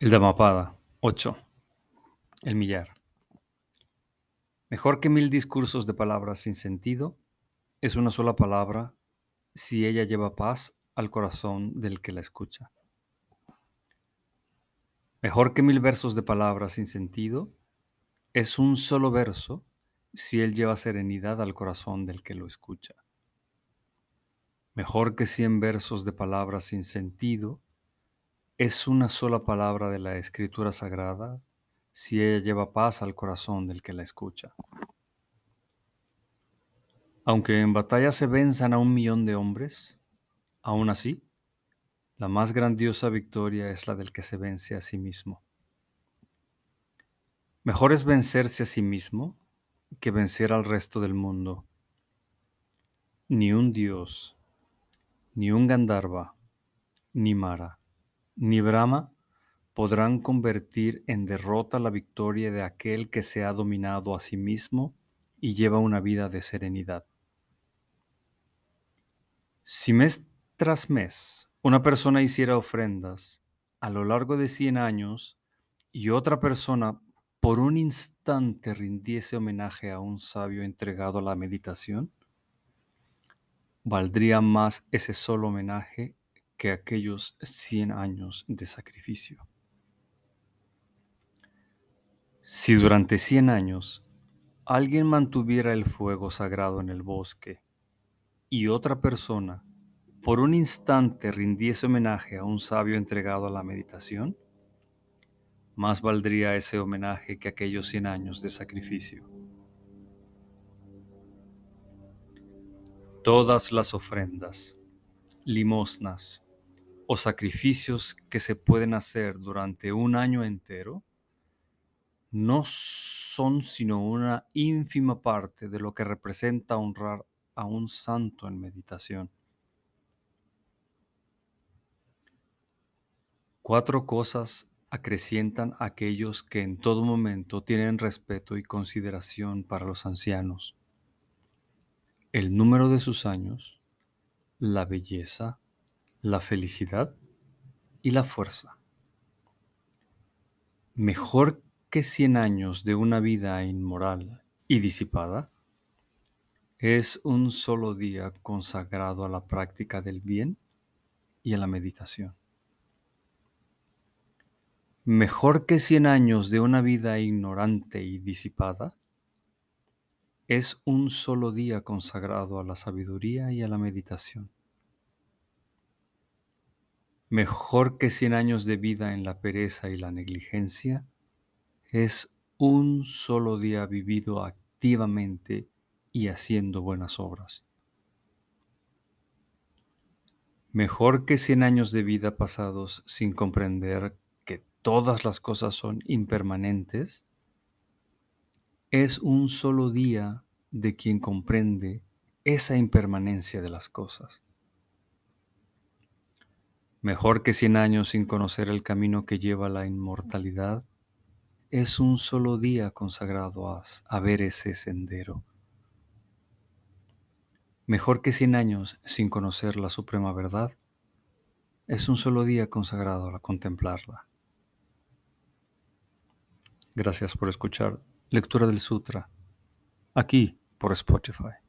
El Dhammapada 8. El millar. Mejor que mil discursos de palabras sin sentido es una sola palabra si ella lleva paz al corazón del que la escucha. Mejor que mil versos de palabras sin sentido es un solo verso si él lleva serenidad al corazón del que lo escucha. Mejor que cien versos de palabras sin sentido es una sola palabra de la escritura sagrada si ella lleva paz al corazón del que la escucha. Aunque en batalla se venzan a un millón de hombres, aún así, la más grandiosa victoria es la del que se vence a sí mismo. Mejor es vencerse a sí mismo que vencer al resto del mundo. Ni un dios, ni un Gandharva, ni Mara, ni Brahma podrán convertir en derrota la victoria de aquel que se ha dominado a sí mismo y lleva una vida de serenidad. Si mes tras mes una persona hiciera ofrendas a lo largo de 100 años y otra persona por un instante rindiese homenaje a un sabio entregado a la meditación, valdría más ese solo homenaje que aquellos 100 años de sacrificio. Si durante 100 años alguien mantuviera el fuego sagrado en el bosque y otra persona por un instante rindiese homenaje a un sabio entregado a la meditación, más valdría ese homenaje que aquellos 100 años de sacrificio. Todas las ofrendas, limosnas, o sacrificios que se pueden hacer durante un año entero no son sino una ínfima parte de lo que representa honrar a un santo en meditación. Cuatro cosas acrecientan a aquellos que en todo momento tienen respeto y consideración para los ancianos. El número de sus años, la belleza, la felicidad y la fuerza. Mejor que cien años de una vida inmoral y disipada es un solo día consagrado a la práctica del bien y a la meditación. Mejor que cien años de una vida ignorante y disipada es un solo día consagrado a la sabiduría y a la meditación. Mejor que cien años de vida en la pereza y la negligencia es un solo día vivido activamente y haciendo buenas obras. Mejor que cien años de vida pasados sin comprender que todas las cosas son impermanentes, es un solo día de quien comprende esa impermanencia de las cosas. Mejor que cien años sin conocer el camino que lleva a la inmortalidad, es un solo día consagrado a, ver ese sendero. Mejor que cien años sin conocer la suprema verdad, es un solo día consagrado a contemplarla. Gracias por escuchar Lectura del Sutra, aquí por Spotify.